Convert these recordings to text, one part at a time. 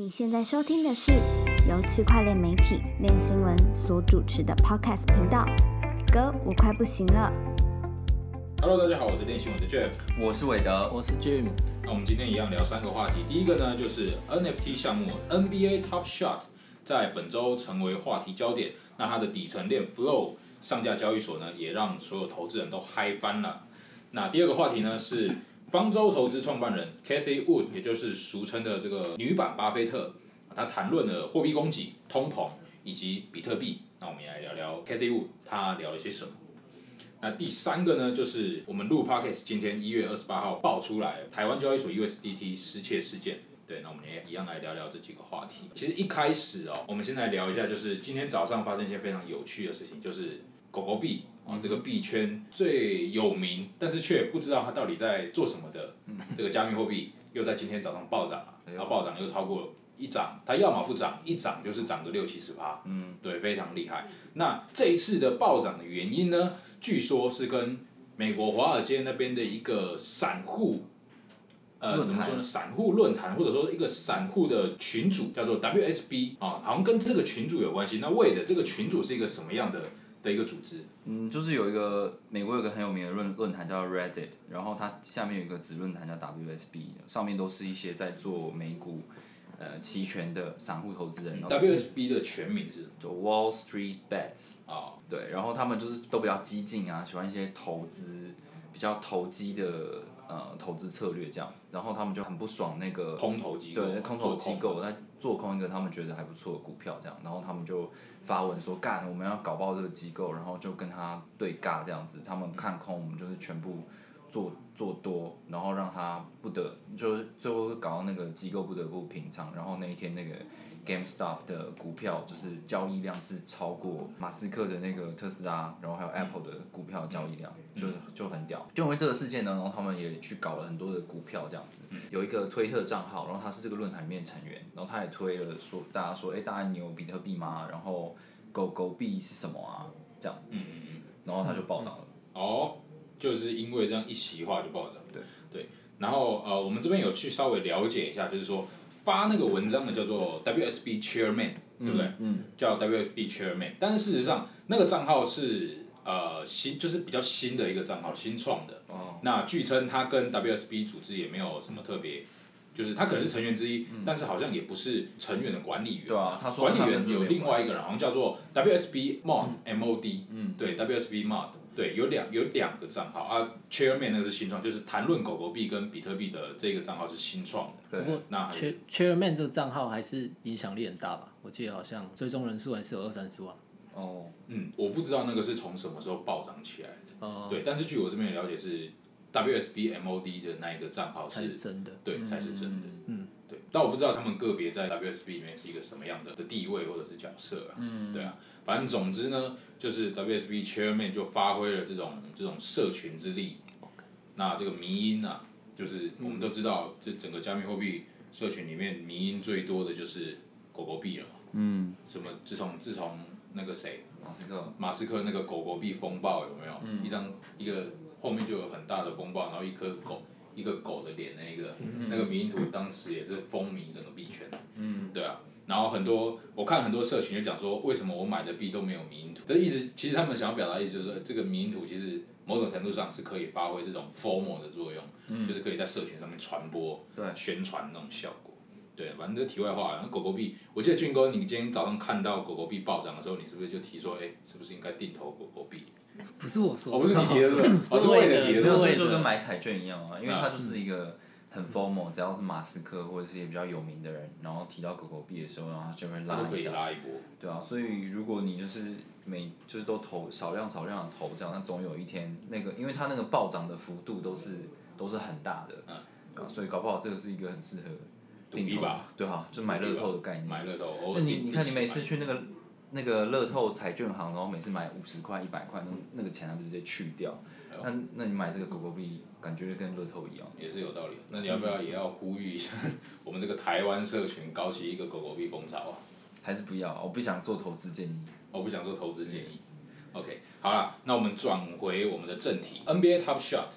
你现在收听的是由区块链媒体链新闻所主持的 Podcast 频道。哥，我快不行了。Hello，大家好，我是练新闻的 Jeff。我是韦德，我是 Jim，那我们今天一样聊三个话题。第一个呢，就是 NFT 项目 NBA Top Shot 在本周成为话题焦点。那它的底层链 Flow 上架交易所呢，也让所有投资人都嗨翻了。那第二个话题呢是方舟投资创办人 Cathy Wood，也就是俗称的这个女版巴菲特，她谈论了货币供给、通膨以及比特币。那我们也来聊聊 Cathy Wood，她聊了些什么。那第三个呢，就是我们录 podcast 今天一月二十八号爆出来台湾交易所 USDT 失窃事件。对，那我们也一样来聊聊这几个话题。其实一开始哦，我们先来聊一下，就是今天早上发生一件非常有趣的事情，就是狗狗币啊、这个币圈最有名，但是却不知道它到底在做什么的这个加密货币，又在今天早上暴涨了，然后暴涨又超过一涨，它要么不涨，一涨就是涨个六七十趴，嗯，对，非常厉害。那这一次的暴涨的原因呢，据说是跟美国华尔街那边的一个散户，呃，怎么说呢？散户论坛或者说一个散户的群主叫做 WSB 啊，好像跟这个群主有关系。那为的这个群主是一个什么样的的一个组织？嗯，就是有一个美国有个很有名的论论坛叫 Reddit，然后它下面有一个子论坛叫 WSB，上面都是一些在做美股呃期权的散户投资人，WSB 的全名是就 Wall Street Bets，啊，对，然后他们就是都比较激进啊，喜欢一些投资比较投机的呃投资策略这样，然后他们就很不爽那个空投机构，对，空投机构在做空一个他们觉得还不错的股票，这样，然后他们就发文说干，我们要搞爆这个机构，然后就跟他对尬这样子，他们看空，我们就是全部做做多，然后让他不得，就是最后会搞到那个机构不得不平仓，然后那一天那个 GameStop 的股票就是交易量是超过马斯克的那个特斯拉，然后还有 Apple 的股票交易量，就就很屌。就因为这个事件呢，然后他们也去搞了很多的股票这样子。有一个推特账号，然后他是这个论坛里面成员，然后他也推了说大家说，哎、大家你有比特币吗？然后狗狗币是什么啊？这样，嗯嗯嗯，然后他就暴涨了。哦，就是因为这样一席话就暴涨。对对，然后呃，我们这边有去稍微了解一下，就是说发那个文章的叫做 WSB Chairman，对不对？嗯，叫 WSB Chairman，但是事实上那个账号是呃新，就是比较新的一个账号，新创的。哦。那据称他跟 WSB 组织也没有什么特别。就是他可能是成员之一，但是好像也不是成员的管理员。嗯对啊他说管理员有另外一个人，好像叫做 WSB Mod M O D。嗯，对 WSB Mod，对，有两有两个账号啊，Chairman 那个是新创，就是谈论狗狗币跟比特币的这个账号是新创的。对不过那 Chairman 这个账号还是影响力很大吧？我记得好像追踪人数还是有二三十万。哦，嗯，我不知道那个是从什么时候暴涨起来的。哦，对，但是据我这边的了解是 WSB MOD 的那一个账号是，真的。对，才是真的。嗯，对，但我不知道他们个别在 WSB 里面是一个什么样的的地位或者是角色啊。嗯，对啊，反正总之呢，就是 WSB Chairman 就发挥了这种这种社群之力。那这个迷因啊，就是我们都知道，这整个加密货币社群里面迷因最多的就是狗狗币了嘛。嗯，什么？自从自从那个谁，马斯克，马斯克那个狗狗币风暴有没有？嗯一张一个后面就有很大的风暴，然后一颗狗一个狗的脸那个、那个迷因图，当时也是风靡整个币圈。嗯，对啊。然后很多我看很多社群就讲说，为什么我买的币都没有迷因图？这意思其实他们想要表达的意思就是说，这个迷因图其实某种程度上是可以发挥这种 formal 的作用，就是可以在社群上面传播、对宣传那种效果。对，反正这题外话，然后狗狗币，我记得俊哥，你今天早上看到狗狗币暴涨的时候，你是不是就提说，哎、是不是应该定投狗狗币？不是我说哦，不是你提的，是不是？哦，是魏为了提的，没有，是不是这就跟买彩券一样啊，因为啊它就是一个很 formal，只要是马斯克或者是一些比较有名的人，然后提到狗狗币的时候，然后就会拉一下，拉一波。对啊，所以如果你就是每就是都投少量少量的投这样，那总有一天那个，因为它那个暴涨的幅度都是都是很大的，嗯。啊，所以搞不好这个是一个很适合定投的赌一把，对啊，就买乐透的概念。买乐透，那你你看你每次去那个那个乐透彩券行，然后每次买五十块、一百块，那那个钱还不直接去掉。那那你买这个狗狗币，感觉跟乐透一样。也是有道理。那你要不要也要呼吁一下 我们这个台湾社群搞起一个狗狗币风潮啊？还是不要，我不想做投资建议。我不想做投资建议。OK，好了，那我们转回我们的正题，NBA Top Shot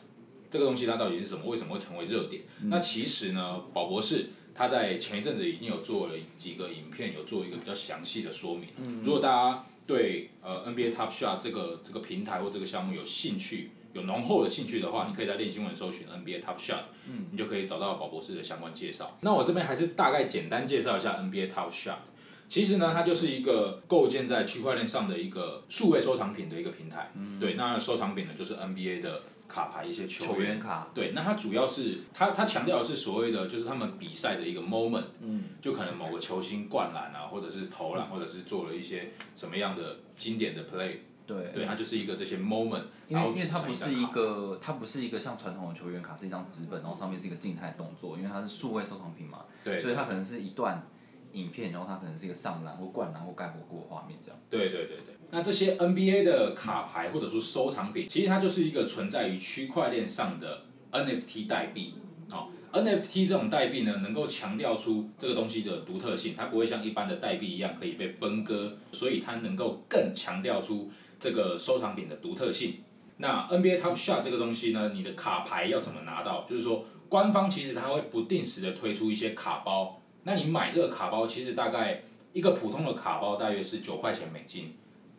这个东西它到底是什么？为什么会成为热点？那其实呢，宝博士他在前一阵子已经有做了几个影片，有做一个比较详细的说明。嗯如果大家对呃 NBA Top Shot 这个这个平台或这个项目有兴趣，有浓厚的兴趣的话，你可以在练新闻搜寻 NBA Top Shot，嗯，你就可以找到宝博士的相关介绍。那我这边还是大概简单介绍一下 NBA Top Shot。其实呢，它就是一个构建在区块链上的一个数位收藏品的一个平台。嗯、对，那收藏品呢就是 NBA 的卡牌一些球球员卡，对，那它主要是它它强调的是所谓的就是他们比赛的一个 moment，嗯，就可能某个球星灌篮啊，或者是投篮，或者是做了一些什么样的经典的 play，对，对，它就是一个这些 moment，因为因为它不是一个，它不是一个像传统的球员卡是一张纸本，然后上面是一个静态动作，因为它是数位收藏品嘛，对。所以它可能是一段影片，然后它可能是一个上篮或灌篮或盖火锅的画面这样。对对对对，那这些 NBA 的卡牌或者说收藏品，其实它就是一个存在于区块链上的 NFT 代币。哦，NFT 这种代币呢，能够强调出这个东西的独特性，它不会像一般的代币一样可以被分割，所以它能够更强调出这个收藏品的独特性。那 NBA Top Shot 这个东西呢，你的卡牌要怎么拿到？就是说，官方其实它会不定时的推出一些卡包，那你买这个卡包，其实大概一个普通的卡包大约是九块钱美金，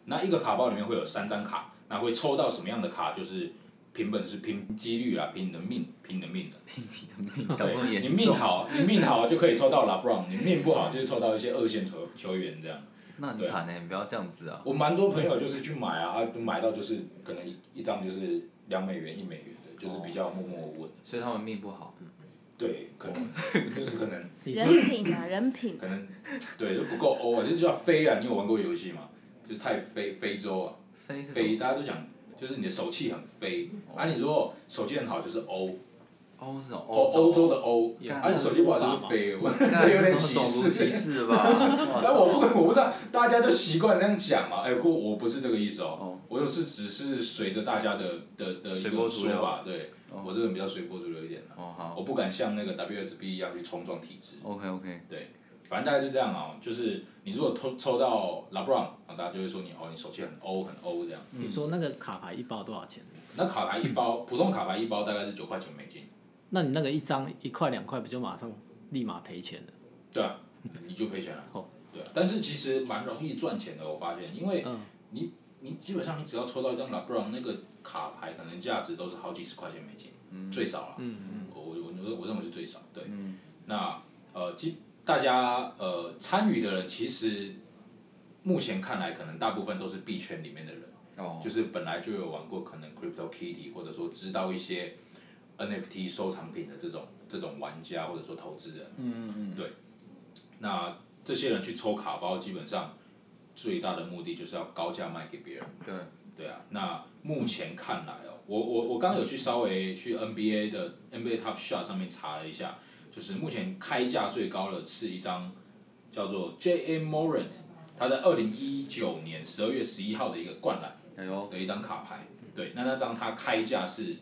那一个卡包里面会有三张卡，那会抽到什么样的卡？就是凭本事、凭几率啦，凭你的命，凭你的命的。拼你的命，讲么对，你，命好，你命好就可以抽到 LeBron，你命不好就是抽到一些二线球球员这样。那很惨哎，你不要这样子啊。我蛮多朋友就是去买啊，啊，买到就是可能一一张就是两美元、一美元的，就是比较默默无闻。所以他们命不好。对，可能就是可能人品啊，人品。可能对就不够欧啊，就是叫飞啊。你有玩过游戏吗？就是太非非洲啊，飞大家都讲就是你的手气很飞，啊，你如果手气很好就是欧，欧？欧欧洲的欧，也啊，你手气不好就是飞，我 这有点歧这什么种族歧视。吧？但我不我不知道，大家就习惯这样讲嘛。哎，不过我不是这个意思哦。哦，我就是只是随着大家的的的一个说法，对。我这个人比较随波逐流一点的，我不敢像那个 WSB 一样去冲撞体制。，OK OK，反正大概就这样啊，就是你如果抽抽到 LeBron，啊，大家就会说你哦，你手气很欧很欧这样。你说那个卡牌一包多少钱？那卡牌一包，普通卡牌一包大概是九块钱美金，那你那个一张一块两块，不就马上立马赔钱了？对啊，你就赔钱了。哦对啊，但是其实蛮容易赚钱的，我发现，因为嗯你你基本上你只要抽到一张 LeBron 那个卡牌，可能价值都是好几十块钱美金，最少了。嗯嗯，我我我我认为是最少，对。嗯那呃，基大家呃参与的人，其实目前看来，可能大部分都是币圈里面的人，哦，就是本来就有玩过可能 Crypto Kitty，或者说知道一些 NFT 收藏品的这种这种玩家或者说投资人。嗯嗯对。那这些人去抽卡包，基本上最大的目的就是要高价卖给别人。对，对啊，那目前看来哦，我我我刚刚有去稍微去 NBA 的 NBA Top Shot 上面查了一下，就是目前开价最高的是一张叫做 J. M. Morant，他在二零一九年十二月十一号的一个灌篮哎呦，的一张卡牌，对，那那张它开价是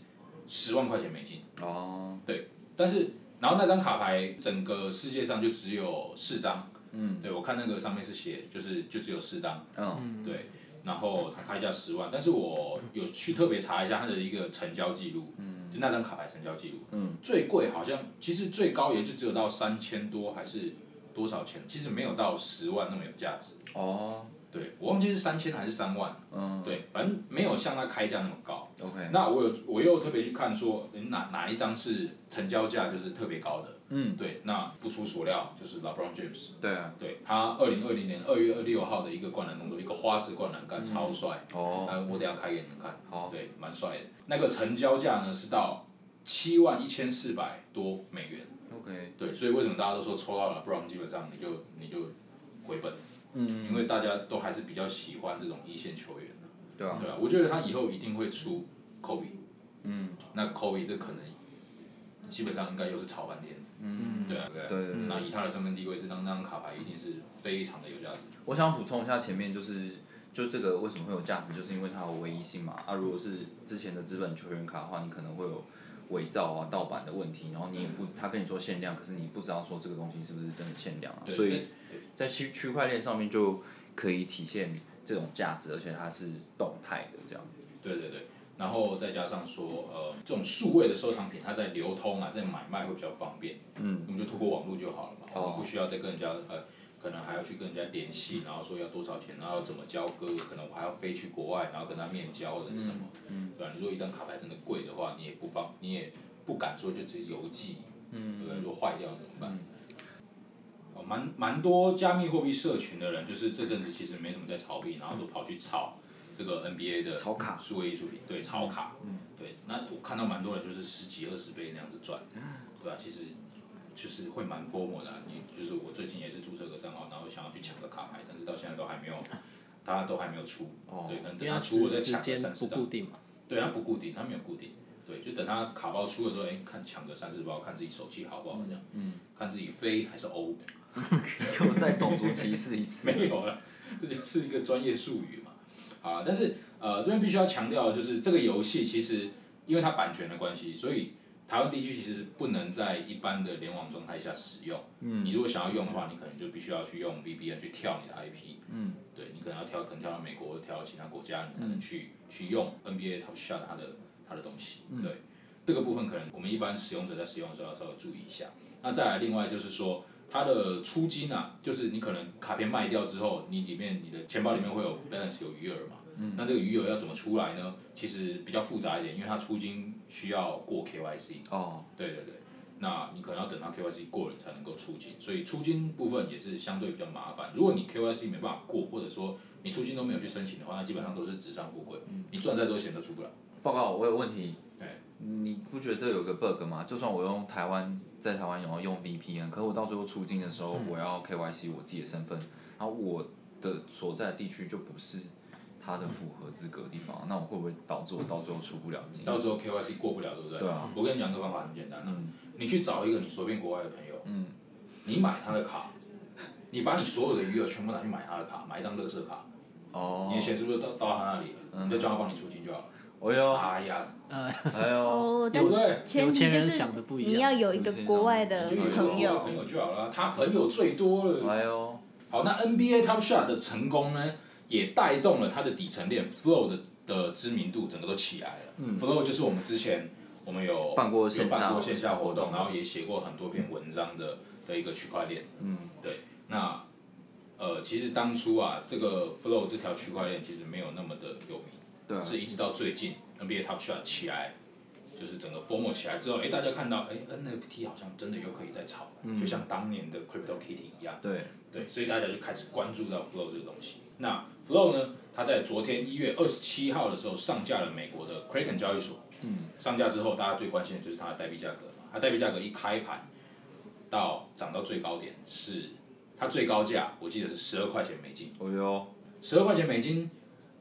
十万块钱美金，哦，对但是然后那张卡牌整个世界上就只有四张，嗯，对我看那个上面是写就是就只有四张。嗯，对，然后它开价十万，但是我有去特别查一下它的一个成交记录，就那张卡牌成交记录，嗯最贵好像其实最高也就只有到三千多还是多少钱，其实没有到十万那么有价值。哦，对我忘记是三千还是三万，嗯对，反正没有像它开价那么高。，OK，那我有我又特别去看说诶哪哪一张是成交价就是特别高的，嗯，对，那不出所料就是 LeBron James。对啊，对他二零二零年二月二六号的一个灌篮动作，一个花式灌篮，干超帅。哦，那，我等下开给你们看。好，对，蛮帅的。那个成交价呢是到七万一千四百多美元。，OK，对，所以为什么大家都说抽到了 Brown 基本上你就你就回本，嗯，因为大家都还是比较喜欢这种一线球员的。对啊，对啊，我觉得他以后一定会出 Kobe。嗯，那 Kobe 这可能基本上应该又是炒半天。嗯，对啊，对啊。对对对那以他的身份地位，这张那张卡牌一定是非常的有价值。我想补充一下前面就是，就这个为什么会有价值，就是因为它有唯一性嘛。啊，如果是之前的资本球员卡的话，你可能会有伪造啊、盗版的问题，然后你也不，他跟你说限量，可是你不知道说这个东西是不是真的限量啊。对所以在区区块链上面就可以体现这种价值，而且它是动态的这样。对对对，然后再加上说呃这种数位的收藏品，它在流通啊，在买卖会比较方便。嗯，我们就透过网络就好了嘛，哦我们不需要再跟人家呃，可能还要去跟人家联系，然后说要多少钱，然后要怎么交割，可能我还要飞去国外，然后跟他面交或者是什么，对吧、你说一张卡牌真的贵的话，你也不方，你也不敢说就直接邮寄，嗯，对不对？如果坏掉怎么办？哦，蛮蛮多加密货币社群的人，就是这阵子其实没什么在炒币，然后都跑去炒这个 NBA 的超卡数位艺术品，对，超卡，对，那我看到蛮多人就是十几二十倍那样子赚，对吧、其实就是会蛮 formal 的啊、你就是我最近也是注册个账号，然后想要去抢个卡牌，但是到现在都还没有，大家都还没有出，哦对，可能等他出我再抢三四张固，定嘛。对，它不固定，它没有固定，对，就等它卡包出的时候，哎、看抢个三四包，看自己手气好不好这样，嗯，看自己飞还是欧，又再种族歧视一次。没有了，这就是一个专业术语嘛。啊，但是呃，这边必须要强调，的就是这个游戏其实因为它版权的关系，所以台湾地区其实不能在一般的联网状态下使用。嗯。你如果想要用的话，你可能就必须要去用 VPN 去跳你的 IP。嗯。对，你可能要跳，可能跳到美国跳到其他国家，你才能去、去用 NBA Top Shot 它的它的东西。对。这个部分可能我们一般使用者在使用的时候要稍微注意一下。那再来，另外就是说，它的出金啊，就是你可能卡片卖掉之后，你里面你的钱包里面会有 balance 有余额嘛？嗯。那这个余额要怎么出来呢？其实比较复杂一点，因为它出金需要过 KYC。哦，对对对。那你可能要等到 KYC 过了，你才能够出金，所以出金部分也是相对比较麻烦。如果你 KYC 没办法过，或者说你出金都没有去申请的话，那基本上都是纸上富贵，你赚再多钱都出不了。报告，我有问题。对。你不觉得这有个 bug 吗？就算我用台湾在台湾有用 VPN，可是我到最后出境的时候，我要 KYC 我自己的身份，然后我的所在的地区就不是他的符合资格的地方，那我会不会导致我到最后出不了境？到最后 KYC 过不了，对不对？对啊。我跟你讲个方法很简单、啊，嗯你去找一个你随便国外的朋友，嗯你买他的卡，你把你所有的余额全部拿去买他的卡，买一张乐色卡，哦你的钱是不是到到他那里了？你就叫他帮你出境就好了。哎呦，哎呀，哎呦，哦，但对不对？前提就是有钱人想的不一样。你要有一个国外的朋友，就好了，他朋友最多了。哎呦，好，那 NBA Top Shot 的成功呢，也带动了他的底层链 Flow 的的知名度，整个都起来了。Flow 就是我们之前我们有办过线下有办过线下活动，然后也写过很多篇文章的的一个区块链。嗯，对，那呃，其实当初啊，这个 Flow 这条区块链其实没有那么的有名，对啊，是一直到最近 NBA Top Shot 起来，就是整个 FOMO 起来之后，哎，大家看到，哎，NFT 好像真的又可以再炒了，就像当年的 Crypto Kitty 一样。对，对，所以大家就开始关注到 Flow 这个东西。那 Flow 呢，它在昨天一月二十七号的时候上架了美国的 Kraken 交易所。嗯。上架之后，大家最关心的就是它的代币价格嘛。它代币价格一开盘到涨到最高点是它最高价，我记得是十二块钱美金。哦哟，十二块钱美金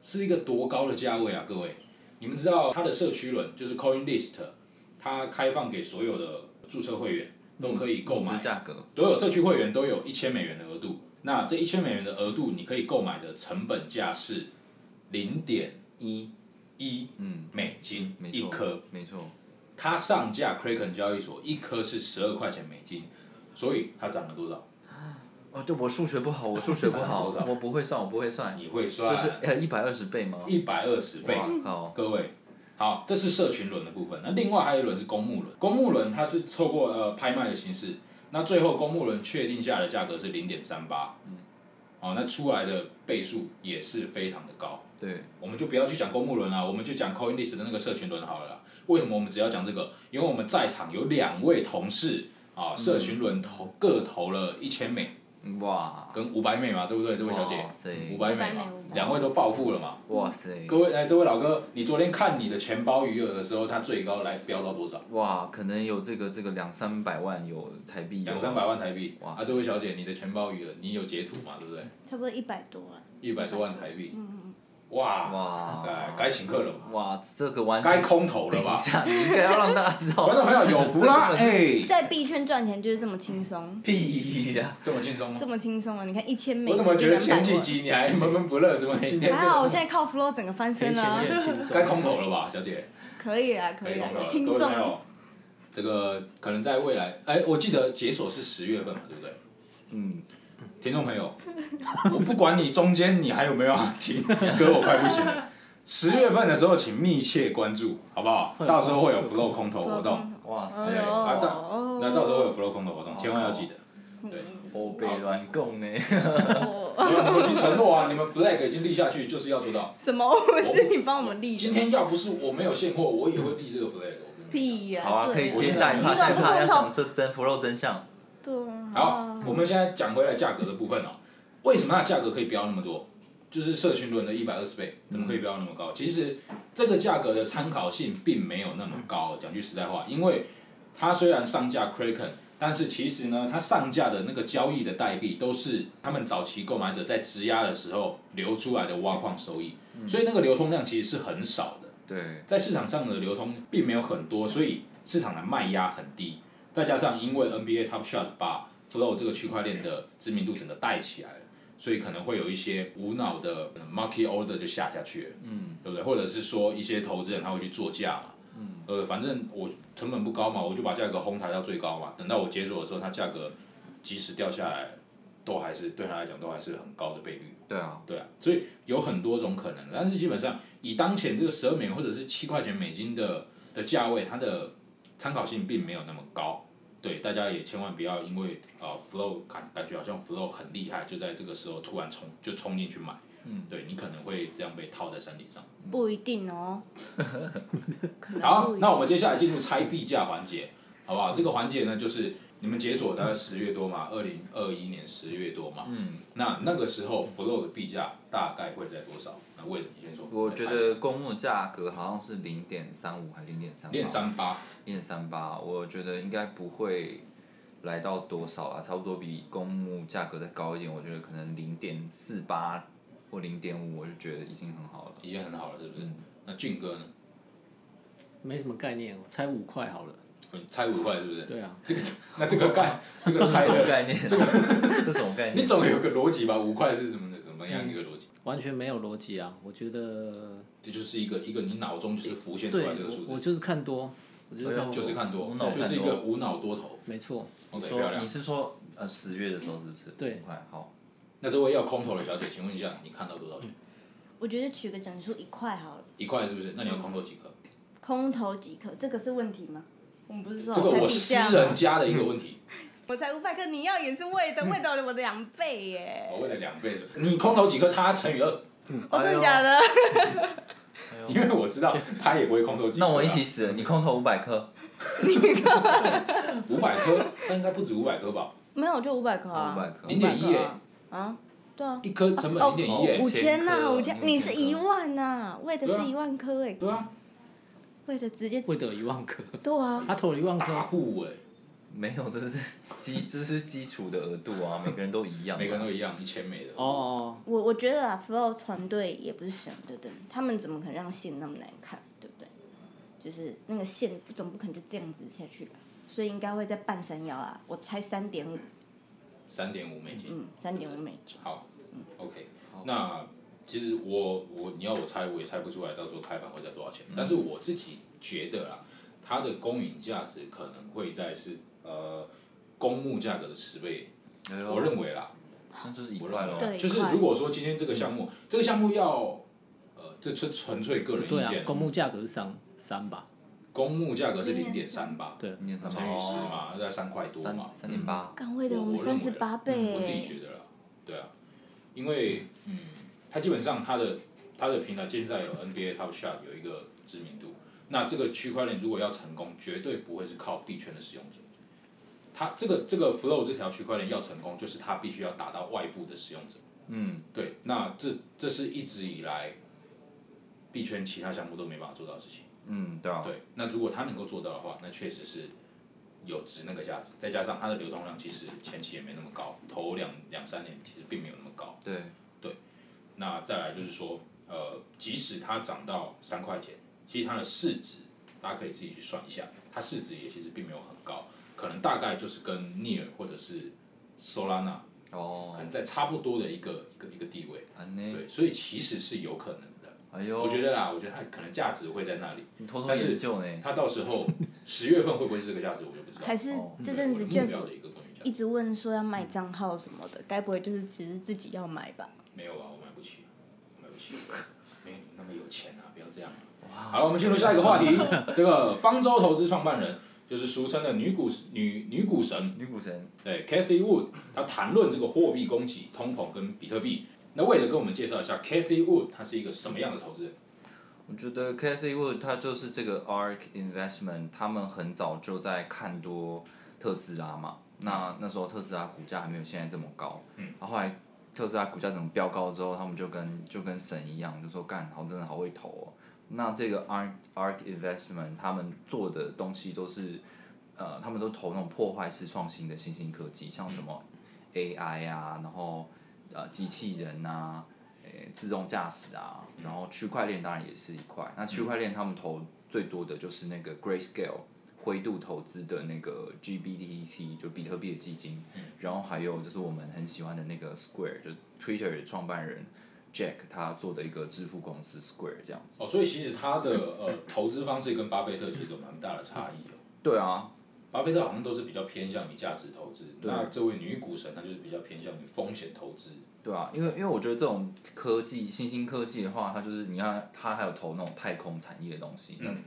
是一个多高的价位啊，各位！你们知道它的社区轮就是 Coin List，它开放给所有的注册会员都可以购买价格，所有社区会员都有一千美元的额度，那这一千美元的额度，你可以购买的成本价是零点一，一嗯，美金一颗。没错，它上架 Kraken 交易所一颗是十二块钱美金，所以它涨了多少？哦，就我数学不好，我数学不好，我不会算，我不会算，你会算？就是呃一百二十倍吗？一百二十倍。好，各位，好，这是社群轮的部分。那另外还有一轮是公募轮，公募轮它是透过呃拍卖的形式，那最后公募轮确定下的价格是零点三八，嗯，哦，那出来的倍数也是非常的高。对，我们就不要去讲公募轮啦，我们就讲 CoinList 的那个社群轮好了啦。为什么我们只要讲这个？因为我们在场有两位同事啊，社群轮投各投了一千美哇，跟五百美嘛，对不对？这位小姐五百美嘛500美500，两位都暴富了嘛。哇塞，各位，哎，这位老哥，你昨天看你的钱包余额的时候，它最高来飙到多少？哇，可能有这个这个两三百万有台币，有两三百万台币。哇啊，这位小姐，你的钱包余额，你有截图嘛？对不对？差不多一百多万。一百多万台币。哇哇塞，该请客了吧？哇，这个完全该空投了吧等一？下，你应该要让大家知道 观众朋友有福啦！哎，在币圈赚钱就是这么轻松，屁呀！这么轻松吗这？么轻松啊！你看一千美我怎么觉得前几集你还闷闷不乐？怎么今天还好我现在靠 flow 整个翻身了。该空投了吧，小姐？可以啦，可以啦空投，了。听众，这个可能在未来，哎，我记得解锁是十月份嘛，对不对？嗯，听众朋友，我不管你中间你还有没有要听，哥我快不行了。十月份的时候，请密切关注，好不好？到时候会有 flow 空投活动，哇塞啊到哦那到时候会有 flow 空投活动，千万要记得。对，欧北乱供呢，哦 你们去承诺啊，你们 flag 已经立下去，就是要做到。什么？不 是你帮我们立的？今天要不是我没有现货，我也会立这个 flag。我跟你讲屁呀！好啊，这可以接下一趴，下一趴要讲这真 flow 真相，好，我们现在讲回来价格的部分哦，为什么它的价格可以飙那么多？就是社群轮的一百二十倍，怎么可以飙那么高？其实这个价格的参考性并没有那么高，讲句实在话，因为它虽然上架 Kraken，但是其实呢，它上架的那个交易的代币都是他们早期购买者在质押的时候流出来的挖矿收益，所以那个流通量其实是很少的。对，在市场上的流通并没有很多，所以市场的卖压很低。再加上因为 NBA Top Shot 把 Flow 这个区块链的知名度整个带起来了，所以可能会有一些无脑的呃 market order 就下下去了，嗯，对不对？或者是说一些投资人他会去做价嘛，嗯，呃，反正我成本不高嘛，我就把价格哄抬到最高嘛，等到我解锁的时候，它价格即使掉下来，都还是对他来讲都还是很高的倍率。对啊，对啊，所以有很多种可能，但是基本上以当前这个十二美元或者是七块钱美金的的价位，它的参考性并没有那么高。对，大家也千万不要因为啊、flow 感感觉好像 flow 很厉害，就在这个时候突然冲就冲进去买。嗯，对你可能会这样被套在山顶上。不一定哦。好那我们接下来进入拆币价环节，好不好？这个环节呢，就是你们解锁大概十月多嘛，二零二一年十月多嘛。嗯，那那个时候 flow 的币价大概会在多少？那魏，你先说。我觉得公募价格好像是零点三五还零点三，练三八，零点三八，我觉得应该不会来到多少啊，差不多比公募价格再高一点，我觉得可能零点四八或零点五，我就觉得已经很好了。已经很好了，是不是？那俊哥呢？没什么概念，我猜五块好了。你猜五块是不是？对啊，这个那这个概 这个是，什么概念？这个这什么概念？你总有个逻辑吧？五块是什么的什么样一个逻辑？完全没有逻辑啊！我觉得，这就是一个一个你脑中就是浮现出来这个数字，我我就是看多，我就是看多，就是看多无脑，就是一个无脑多头。没错，OK，漂亮你。是说呃十月的时候是不是？对五块好。那这位要空头的小姐，请问一下，你看到多少钱？我觉得取个整数一块好了，一块是不是？那你要空头几颗？空头几颗，这个是问题吗？我们不是说这个我私？人家的一个问题，我才五百克，你要也是喂的，喂到了我的两倍耶！我喂了两倍，你空投几颗，他乘以二，哦，真的假的？因为我知道他也不会空投几颗啊。那我一起死了，你空投五百颗，五百颗，那应该不止五百颗吧？没有，就五百颗啊。500颗。零点一耶，啊，对啊。一颗成本零点一耶。五。千千呐，五千，你是一万呐，喂的是一万颗哎，对啊，喂的直接会得一万颗，对啊，他投了一万大颗，户哎，没有，这是基这是基础的额度啊，每个人都一样。每个人都一样，一千美的。哦哦，我我觉得啊，Flow 团队也不是省的灯，他们怎么可能让线那么难看，对不对？就是那个线总不可能就这样子下去吧，所以应该会在半山腰啊，我猜三点五，三点五美金。嗯，三点五美金。好嗯，OK，那其实我我你要我猜，我也猜不出来到时候开盘会在多少钱。但是我自己觉得啦，它的公允价值可能会在是呃公募价格的十倍，我认为啦，那就是一我块咯。认为啦，对就是如果说今天这个项目，这个项目要呃这纯纯粹个人对啊意见，，公募价格是三三吧？公募价格是零点三八，对零点三乘以十哦，嘛，在三块多嘛，三点八。岗位的我们我我认为三十八倍我自己哎，觉得啦，对啊，因为嗯，它基本上它的它的平台现在有 NBA Top Shot 有一个知名度，那这个区块链如果要成功，绝对不会是靠币圈的使用者。它这个这个 Flow 这条区块链要成功，就是它必须要打到外部的使用者。嗯，对，那这这是一直以来币圈其他项目都没办法做到的事情。嗯，对啊。对，那如果它能够做到的话，那确实是有值那个价值，再加上它的流通量其实前期也没那么高，头两两三年其实并没有那么高。对对，那再来就是说，呃，即使它涨到三块钱，其实它的市值大家可以自己去算一下，它市值也其实并没有很高，可能大概就是跟 Near 或者是 Solana 哦可哦，能在差不多的一个一个一个地位。对，所以其实是有可能的。哎呦，我觉得啦，我觉得它可能价值会在那里。你偷偷但是研究呢。它到时候 十月份会不会是这个价值，我就不知道。还是哦这阵子对我的一个东西价值一直问说要卖账号什么的，该不会就是其实自己要买吧？没有啊，我买不起，买不起，没没那么有钱啊，不要这样。好了，我们进入下一个话题。这个方舟投资创办人就是俗称的女股女女股神，女股神，对 Cathy Wood，她谈论这个货币供给、通膨跟比特币。那为了跟我们介绍一下 Cathy Wood，她是一个什么样的投资人？我觉得 Cathy Wood 她就是这个 ARK Investment，他们很早就在看多特斯拉嘛。那那时候特斯拉股价还没有现在这么高，嗯，然后后来特斯拉股价怎么飙高之后，他们就跟就跟神一样，就说干好真的好会投哦。那这个 ARK ARK Investment 他们做的东西都是，呃，他们都投那种破坏式创新的新兴科技，像什么 AI 啊，然后呃机器人啊，诶自动驾驶啊，然后区块链当然也是一块。那区块链他们投最多的就是那个 Grayscale 灰度投资的那个 GBTC 就比特币的基金，然后还有就是我们很喜欢的那个 Square 就 Twitter 的创办人 Jack 他做的一个支付公司 Square 这样子。哦，所以其实他的呃 投资方式跟巴菲特其实有蛮大的差异哦。对啊，巴菲特好像都是比较偏向于价值投资，那这位女股神她就是比较偏向于风险投资。对啊，因为因为我觉得这种科技新兴科技的话，它就是你看它还有投那种太空产业的东西，那嗯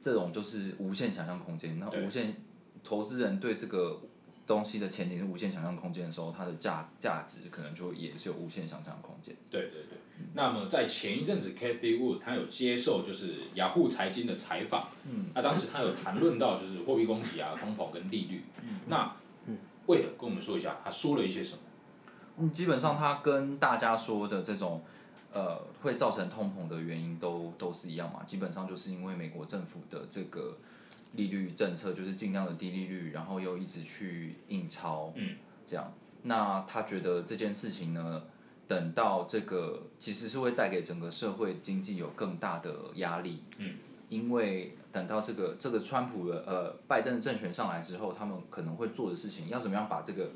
这种就是无限想象空间。那对无限投资人对这个东西的前景是无限想象空间的时候，它的价价值可能就也是有无限想象空间。对对对。那么在前一阵子，Cathy Wood 他有接受就是雅虎财经的采访，嗯，那当时他有谈论到就是货币供给啊、通膨跟利率，嗯那为了跟我们说一下，他说了一些什么？嗯，基本上他跟大家说的这种，呃，会造成通膨的原因都都是一样嘛。基本上就是因为美国政府的这个利率政策，就是尽量的低利率，然后又一直去印钞，嗯，这样。那他觉得这件事情呢，等到这个其实是会带给整个社会经济有更大的压力，嗯，因为等到这个这个川普的呃拜登政权上来之后，他们可能会做的事情，要怎么样把这个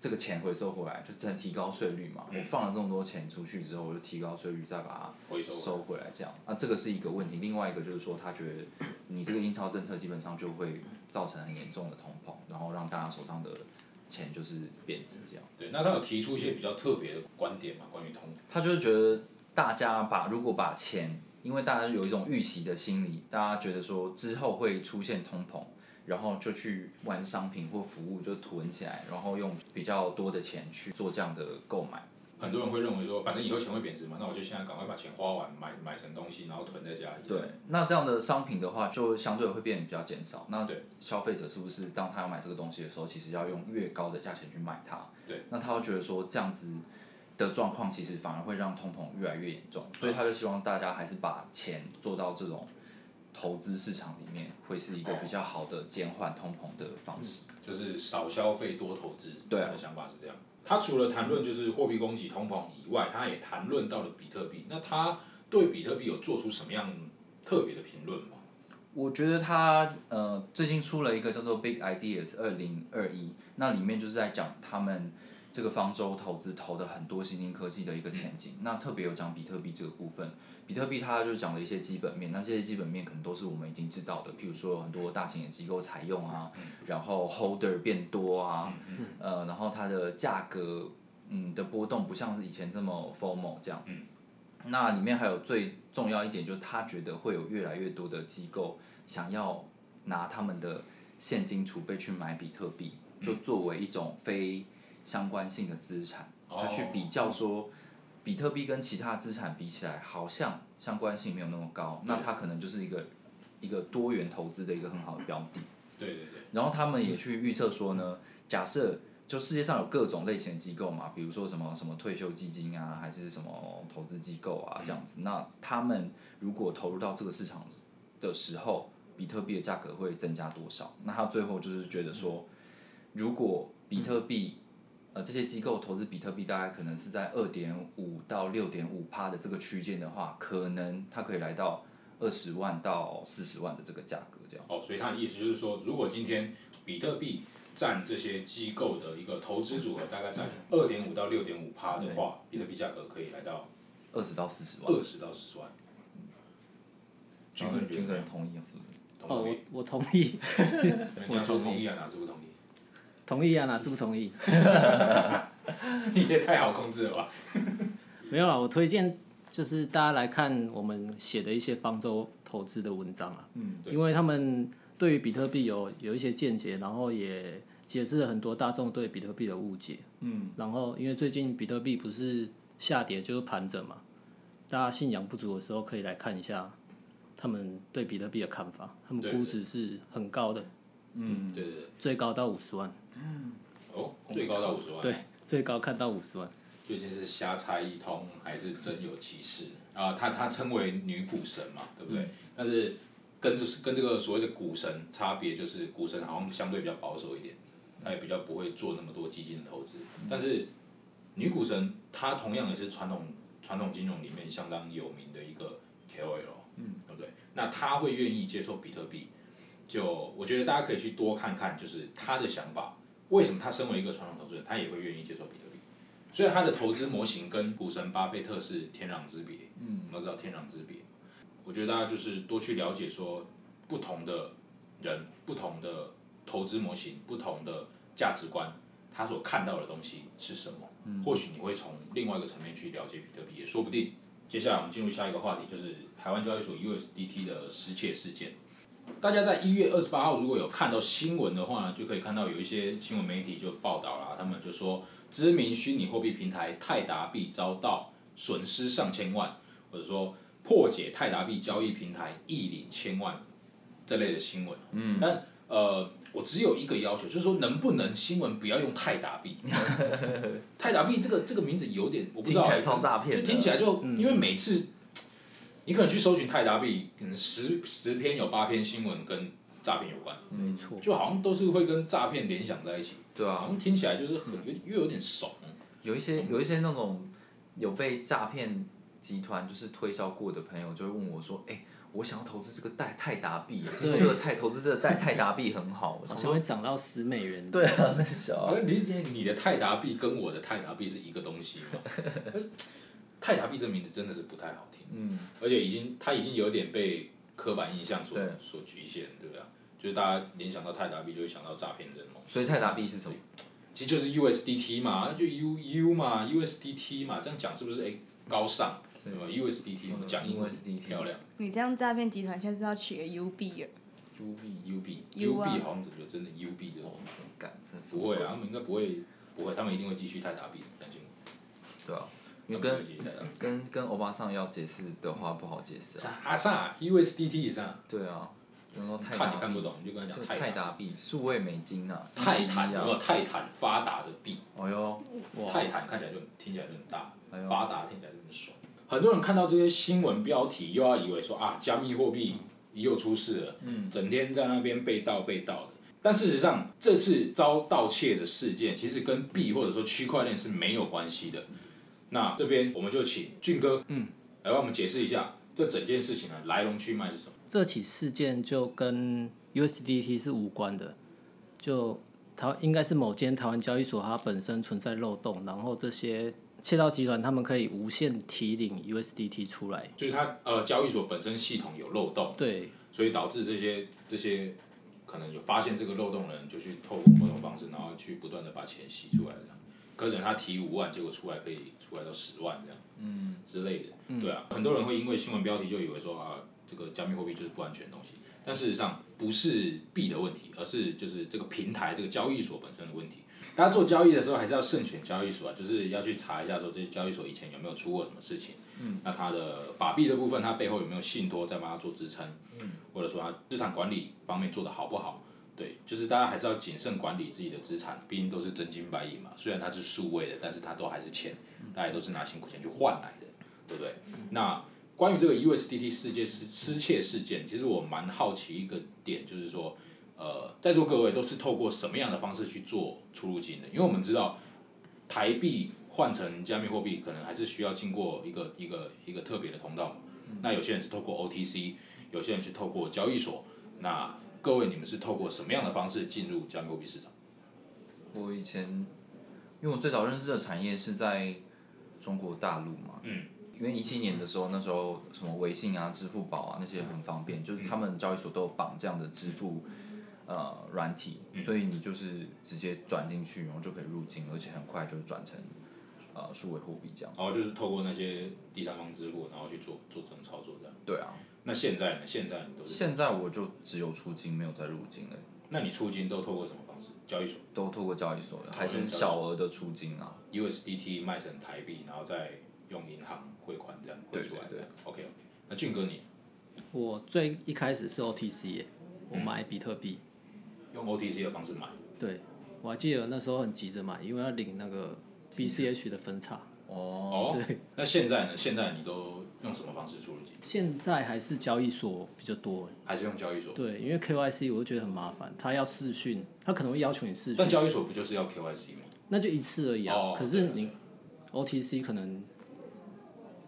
这个钱回收回来，就真提高税率嘛。我放了这么多钱出去之后，我就提高税率，再把回收它收回来，这样。啊，这个是一个问题。另外一个就是说，他觉得你这个印钞政策基本上就会造成很严重的通膨，然后让大家手上的钱就是贬值这样。对，那他有提出一些比较特别的观点嘛，关于通膨。他就是觉得大家把如果把钱，因为大家有一种预期的心理，大家觉得说之后会出现通膨，然后就去玩商品或服务就囤起来，然后用比较多的钱去做这样的购买。很多人会认为说，反正以后钱会贬值嘛，那我就现在赶快把钱花完，买买成东西，然后囤在家里。对，那这样的商品的话，就相对会变得比较减少。那对消费者是不是当他要买这个东西的时候，其实要用越高的价钱去买它？对，那他会觉得说这样子的状况，其实反而会让通膨越来越严重，所以他就希望大家还是把钱做到这种投资市场里面，会是一个比较好的减缓通膨的方式。就是少消费多投资。对啊他的想法是这样。他除了谈论就是货币供给、通膨以外，他也谈论到了比特币。那他对比特币有做出什么样特别的评论吗？我觉得他呃最近出了一个叫做 Big Ideas 二零二一，那里面就是在讲他们这个方舟投资投的很多新兴科技的一个前景。那特别有讲比特币这个部分，比特币它就讲了一些基本面，那这些基本面可能都是我们已经知道的，譬如说有很多大型的机构采用啊，然后 holder 变多啊，呃，然后它的价格嗯的波动不像是以前这么 formal 这样。那里面还有最重要一点，就是他觉得会有越来越多的机构想要拿他们的现金储备去买比特币，就作为一种非相关性的资产，他去比较说，比特币跟其他资产比起来，好像相关性没有那么高，那它可能就是一个一个多元投资的一个很好的标的。对对对。然后他们也去预测说呢，假设就世界上有各种类型的机构嘛，比如说什么什么退休基金啊，还是什么投资机构啊这样子，那他们如果投入到这个市场的时候，比特币的价格会增加多少？那他最后就是觉得说，如果比特币呃这些机构投资比特币大概可能是在二点五到六点五趴的这个区间的话，可能它可以来到二十万到四十万的这个价格这样。哦，所以他的意思就是说，如果今天比特币占这些机构的一个投资组合大概占二点五到六点五趴的话，比特币价格可以来到二十到四十万。二十到四十万。军军哥得人同意啊，是不是？哦，我同意？我同意，你要说同意啊，哪是不同意？同意啊，哪是不同意？你也太好控制了吧？没有啊，我推荐就是大家来看我们写的一些方舟投资的文章啊，嗯，因为他们对于比特币有有一些见解，然后也解释了很多大众对比特币的误解。嗯，然后因为最近比特币不是下跌就是盘整嘛，大家信仰不足的时候可以来看一下他们对比特币的看法，他们估值是很高的，嗯，对对对，最高到五十万，哦，最高到五十万。对，最高看到五十万。究竟是瞎猜一通还是真有其事啊？他他称为女股神嘛，对不对？但是跟这跟这个所谓的股神差别就是，股神好像相对比较保守一点，他也比较不会做那么多基金的投资。但是女股神她同样也是传统传统金融里面相当有名的一个 KOL，嗯，对不对？那她会愿意接受比特币，就我觉得大家可以去多看看，就是他的想法。为什么他身为一个传统投资人，他也会愿意接受比特币？所以他的投资模型跟股神巴菲特是天壤之别。嗯，我们都知道天壤之别。我觉得大家就是多去了解说，不同的人、不同的投资模型、不同的价值观，他所看到的东西是什么。或许你会从另外一个层面去了解比特币，也说不定。接下来我们进入下一个话题，就是台湾交易所 USDT 的失窃事件。大家在一月二十八号如果有看到新闻的话呢，就可以看到有一些新闻媒体就报道了，他们就说知名虚拟货币平台泰达币遭到损失上千万，或者说破解泰达币交易平台一领千万这类的新闻。嗯，但呃，我只有一个要求，就是说能不能新闻不要用泰达币？泰达币这个这个名字有点我不知道欸，听起来超诈骗就听起来就、因为每次你可能去搜寻泰达币，可能十十篇有八篇新闻跟诈骗有关，没错，就好像都是会跟诈骗联想在一起，对啊，好像听起来就是很有又有点怂。有一些有一些那种有被诈骗集团就是推销过的朋友，就会问我说：“哎、我想要投资这个泰泰达币，对这个泰投资这个泰泰达币很好。”好像会涨到十美元。对啊，那小啊，而理解你的泰达币跟我的泰达币是一个东西吗？泰达币这名字真的是不太好听，嗯，而且已经它已经有点被刻板印象所所局限，对不对？啊？就是大家联想到泰达币就会想到诈骗这种东西。所以泰达币是什么？其实就是 USDT 嘛，那就 U U 嘛，USDT 嘛，这样讲是不是？哎高尚？对。吧？USDT 我们讲英文 USDT 漂亮。你这样诈骗集团现在是要取个 UB 了，，U 币，，UB U 啊。UB 好像有真的 UB 这种，干，真是不会啊，他们应该不会，不会，他们一定会继续泰达币，相信我，对啊，因为他们跟。跟跟欧巴桑要解释的话不好解释啊。啥啥 USDT 啥？对啊，然后泰，看你看不懂，你就跟他讲泰达。币，数位美金啊，泰坦有没有啊，泰坦发达的币？哦哟，泰坦看起来就很听起来就很大发达听起来就很爽。很多人看到这些新闻标题，又要以为说啊，加密货币又出事了，嗯整天在那边被盗被盗的。但事实上，这次遭盗窃的事件，其实跟币或者说区块链是没有关系的。那这边我们就请俊哥，嗯，来帮我们解释一下这整件事情的来龙去脉是什么。这起事件就跟 USDT 是无关的，就台应该是某间台湾交易所它本身存在漏洞，然后这些窃盗集团他们可以无限提领 USDT 出来，就是它呃交易所本身系统有漏洞，对所以导致这些这些可能有发现这个漏洞的人，就去透过某种方式，然后去不断的把钱洗出来这样。可能他提五万，结果出来可以出来到十万这样，嗯之类的，对啊，很多人会因为新闻标题就以为说啊，这个加密货币就是不安全的东西，但事实上不是币的问题，而是就是这个平台这个交易所本身的问题。大家做交易的时候还是要慎选交易所啊，就是要去查一下说这些交易所以前有没有出过什么事情。嗯，那它的法币的部分，它背后有没有信托在帮它做支撑？嗯，或者说它资产管理方面做得好不好？对，就是大家还是要谨慎管理自己的资产，毕竟都是真金白银嘛。虽然它是数位的，但是它都还是钱，大家都是拿辛苦钱去换来的，对不对？那关于这个 USDT 事件失失窃事件，其实我蛮好奇一个点，就是说，呃，在座各位都是透过什么样的方式去做出入金的？因为我们知道台币换成加密货币，可能还是需要经过一个一个一个特别的通道。那有些人是透过 OTC，有些人是透过交易所。那各位，你们是透过什么样的方式进入加密货币市场？我以前，因为我最早认识的产业是在中国大陆嘛，嗯，因为一七年的时候，那时候什么微信啊、支付宝啊那些很方便，就是他们交易所都有绑这样的支付呃软体，所以你就是直接转进去，然后就可以入金，而且很快就转成呃呃数位货币这样。哦，就是透过那些第三方支付，然后去做做这种操作这样。对啊，那现在呢？现在你都是？现在我就只有出金，没有再入金了，那你出金都透过什么方式？交易所都透过交易所的，还是小额的出金啊。USDT 卖成台币，然后再用银行汇款这样汇出来对对这样。OK OK。那俊哥你我最一开始是 OTC，耶我买比特币。用 OTC 的方式买，对，我还记得那时候很急着买，因为要领那个 BCH 的分叉。哦，哦，那现在呢？现在你都用什么方式出入金？现在还是交易所比较多耶，还是用交易所？对，因为 KYC 我就觉得很麻烦，他要试训，他可能会要求你试训，但交易所不就是要 KYC 吗？那就一次而已啊。哦可是你 OTC 可能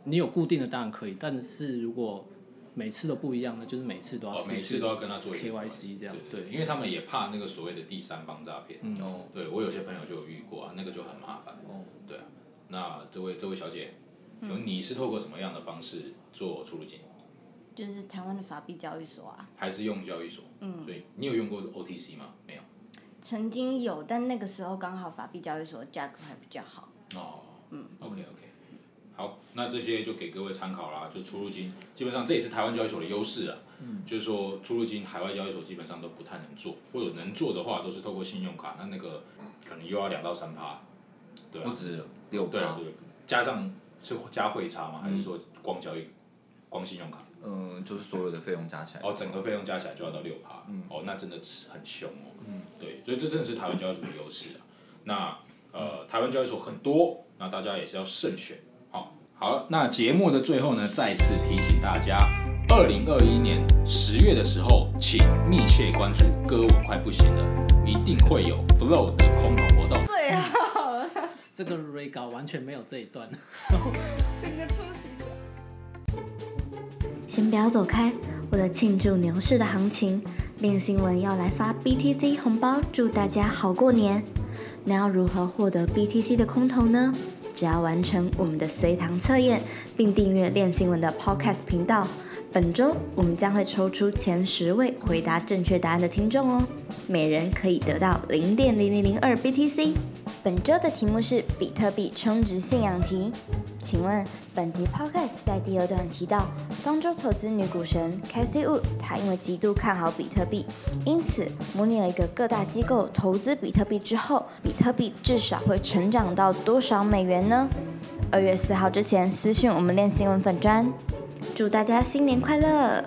你有固定的当然可以，但是如果每次都不一样，那就是每次都要哦，每次都要跟他做 KYC 这样，对，因为他们也怕那个所谓的第三方诈骗。哦，对我有些朋友就有遇过啊，那个就很麻烦。哦，对啊，那这位这位小姐，你是透过什么样的方式做出入境？就是台湾的法币交易所啊，还是用交易所？嗯，所以你有用过 OTC 吗？没有。曾经有，但那个时候刚好法币交易所的价格还比较好。哦，嗯，OK OK，好，那这些就给各位参考啦。就出入金，基本上这也是台湾交易所的优势啊。嗯，就是说出入金海外交易所基本上都不太能做，或者能做的话都是透过信用卡，那那个可能又要两到三趴，对啊，不止六趴，对啊对，加上是加汇差吗？还是说光交易光信用卡？嗯，就是所有的费用加起来。哦，整个费用加起来就要到六趴，嗯哦，那真的是很凶哦。嗯，对，所以这真的是台湾交易所的优势啊。那呃，台湾交易所很多，那大家也是要慎选。好，好了，那节目的最后呢，再次提醒大家，二零二一年十月的时候，请密切关注“歌我快不行了”，一定会有 Flow 的空投活动。对啊，这个 Ray 稿完全没有这一段。整个出席先不要走开，为了庆祝牛市的行情，练新闻要来发 BTC 红包，祝大家好过年。那要如何获得 BTC 的空投呢？只要完成我们的随堂测验，并订阅练新闻的 Podcast 频道。本周我们将会抽出前十位回答正确答案的听众哦，每人可以得到零点零零零二 BTC。本周的题目是比特币充值信仰题。请问本集 podcast 在第二段提到，方舟投资女股神 Cassie Wood，她因为极度看好比特币，因此模拟了一个各大机构投资比特币之后，比特币至少会成长到多少美元呢？二月四号之前私讯我们练新闻粉砖，祝大家新年快乐！